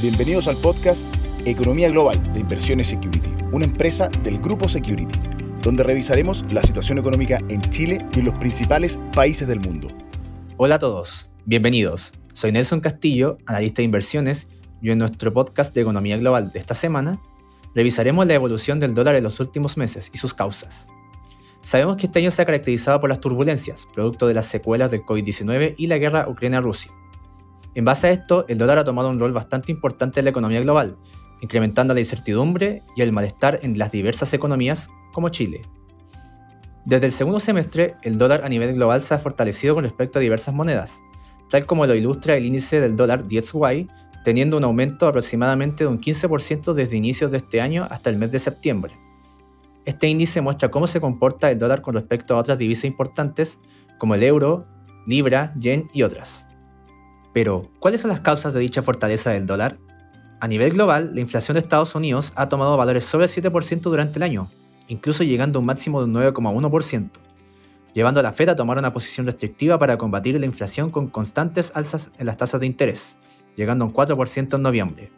Bienvenidos al podcast Economía Global de Inversiones Security, una empresa del grupo Security, donde revisaremos la situación económica en Chile y los principales países del mundo. Hola a todos, bienvenidos. Soy Nelson Castillo, analista de inversiones, y en nuestro podcast de Economía Global de esta semana revisaremos la evolución del dólar en los últimos meses y sus causas. Sabemos que este año se ha caracterizado por las turbulencias, producto de las secuelas del COVID-19 y la guerra Ucrania-Rusia. En base a esto, el dólar ha tomado un rol bastante importante en la economía global, incrementando la incertidumbre y el malestar en las diversas economías como Chile. Desde el segundo semestre, el dólar a nivel global se ha fortalecido con respecto a diversas monedas, tal como lo ilustra el índice del dólar DXY, teniendo un aumento aproximadamente de un 15% desde inicios de este año hasta el mes de septiembre. Este índice muestra cómo se comporta el dólar con respecto a otras divisas importantes como el euro, libra, yen y otras. Pero, ¿cuáles son las causas de dicha fortaleza del dólar? A nivel global, la inflación de Estados Unidos ha tomado valores sobre el 7% durante el año, incluso llegando a un máximo de un 9,1%, llevando a la Fed a tomar una posición restrictiva para combatir la inflación con constantes alzas en las tasas de interés, llegando a un 4% en noviembre.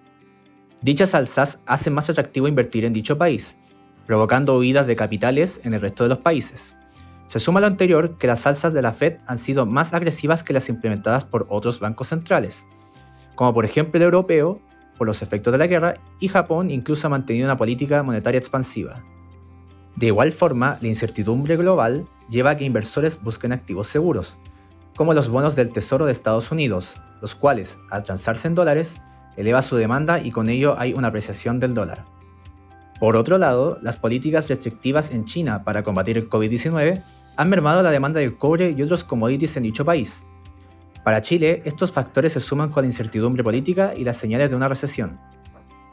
Dichas alzas hacen más atractivo invertir en dicho país, provocando huidas de capitales en el resto de los países. Se suma a lo anterior que las alzas de la Fed han sido más agresivas que las implementadas por otros bancos centrales, como por ejemplo el europeo, por los efectos de la guerra, y Japón incluso ha mantenido una política monetaria expansiva. De igual forma, la incertidumbre global lleva a que inversores busquen activos seguros, como los bonos del Tesoro de Estados Unidos, los cuales, al transarse en dólares, eleva su demanda y con ello hay una apreciación del dólar. Por otro lado, las políticas restrictivas en China para combatir el COVID-19 han mermado la demanda del cobre y otros commodities en dicho país. Para Chile, estos factores se suman con la incertidumbre política y las señales de una recesión,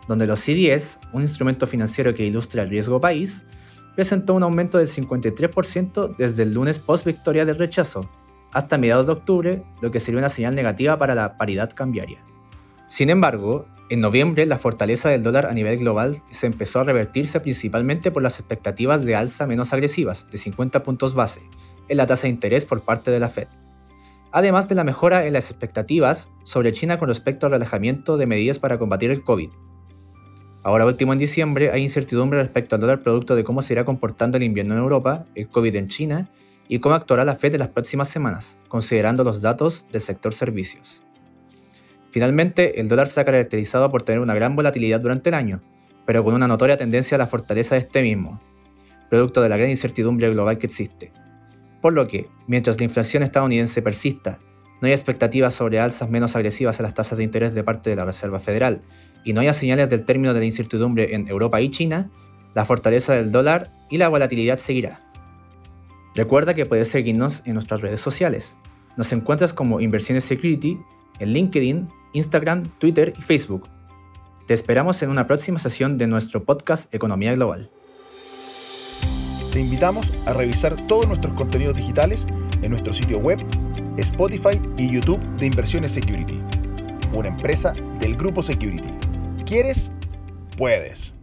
donde los CDS, un instrumento financiero que ilustra el riesgo país, presentó un aumento del 53% desde el lunes post victoria del rechazo hasta mediados de octubre, lo que sería una señal negativa para la paridad cambiaria. Sin embargo, en noviembre la fortaleza del dólar a nivel global se empezó a revertirse principalmente por las expectativas de alza menos agresivas, de 50 puntos base, en la tasa de interés por parte de la Fed. Además de la mejora en las expectativas sobre China con respecto al relajamiento de medidas para combatir el COVID. Ahora último en diciembre hay incertidumbre respecto al dólar producto de cómo se irá comportando el invierno en Europa, el COVID en China y cómo actuará la Fed en las próximas semanas, considerando los datos del sector servicios. Finalmente, el dólar se ha caracterizado por tener una gran volatilidad durante el año, pero con una notoria tendencia a la fortaleza de este mismo, producto de la gran incertidumbre global que existe. Por lo que, mientras la inflación estadounidense persista, no hay expectativas sobre alzas menos agresivas en las tasas de interés de parte de la Reserva Federal y no haya señales del término de la incertidumbre en Europa y China, la fortaleza del dólar y la volatilidad seguirá. Recuerda que puedes seguirnos en nuestras redes sociales. Nos encuentras como Inversiones Security en LinkedIn, Instagram, Twitter y Facebook. Te esperamos en una próxima sesión de nuestro podcast Economía Global. Te invitamos a revisar todos nuestros contenidos digitales en nuestro sitio web, Spotify y YouTube de Inversiones Security, una empresa del grupo Security. ¿Quieres? Puedes.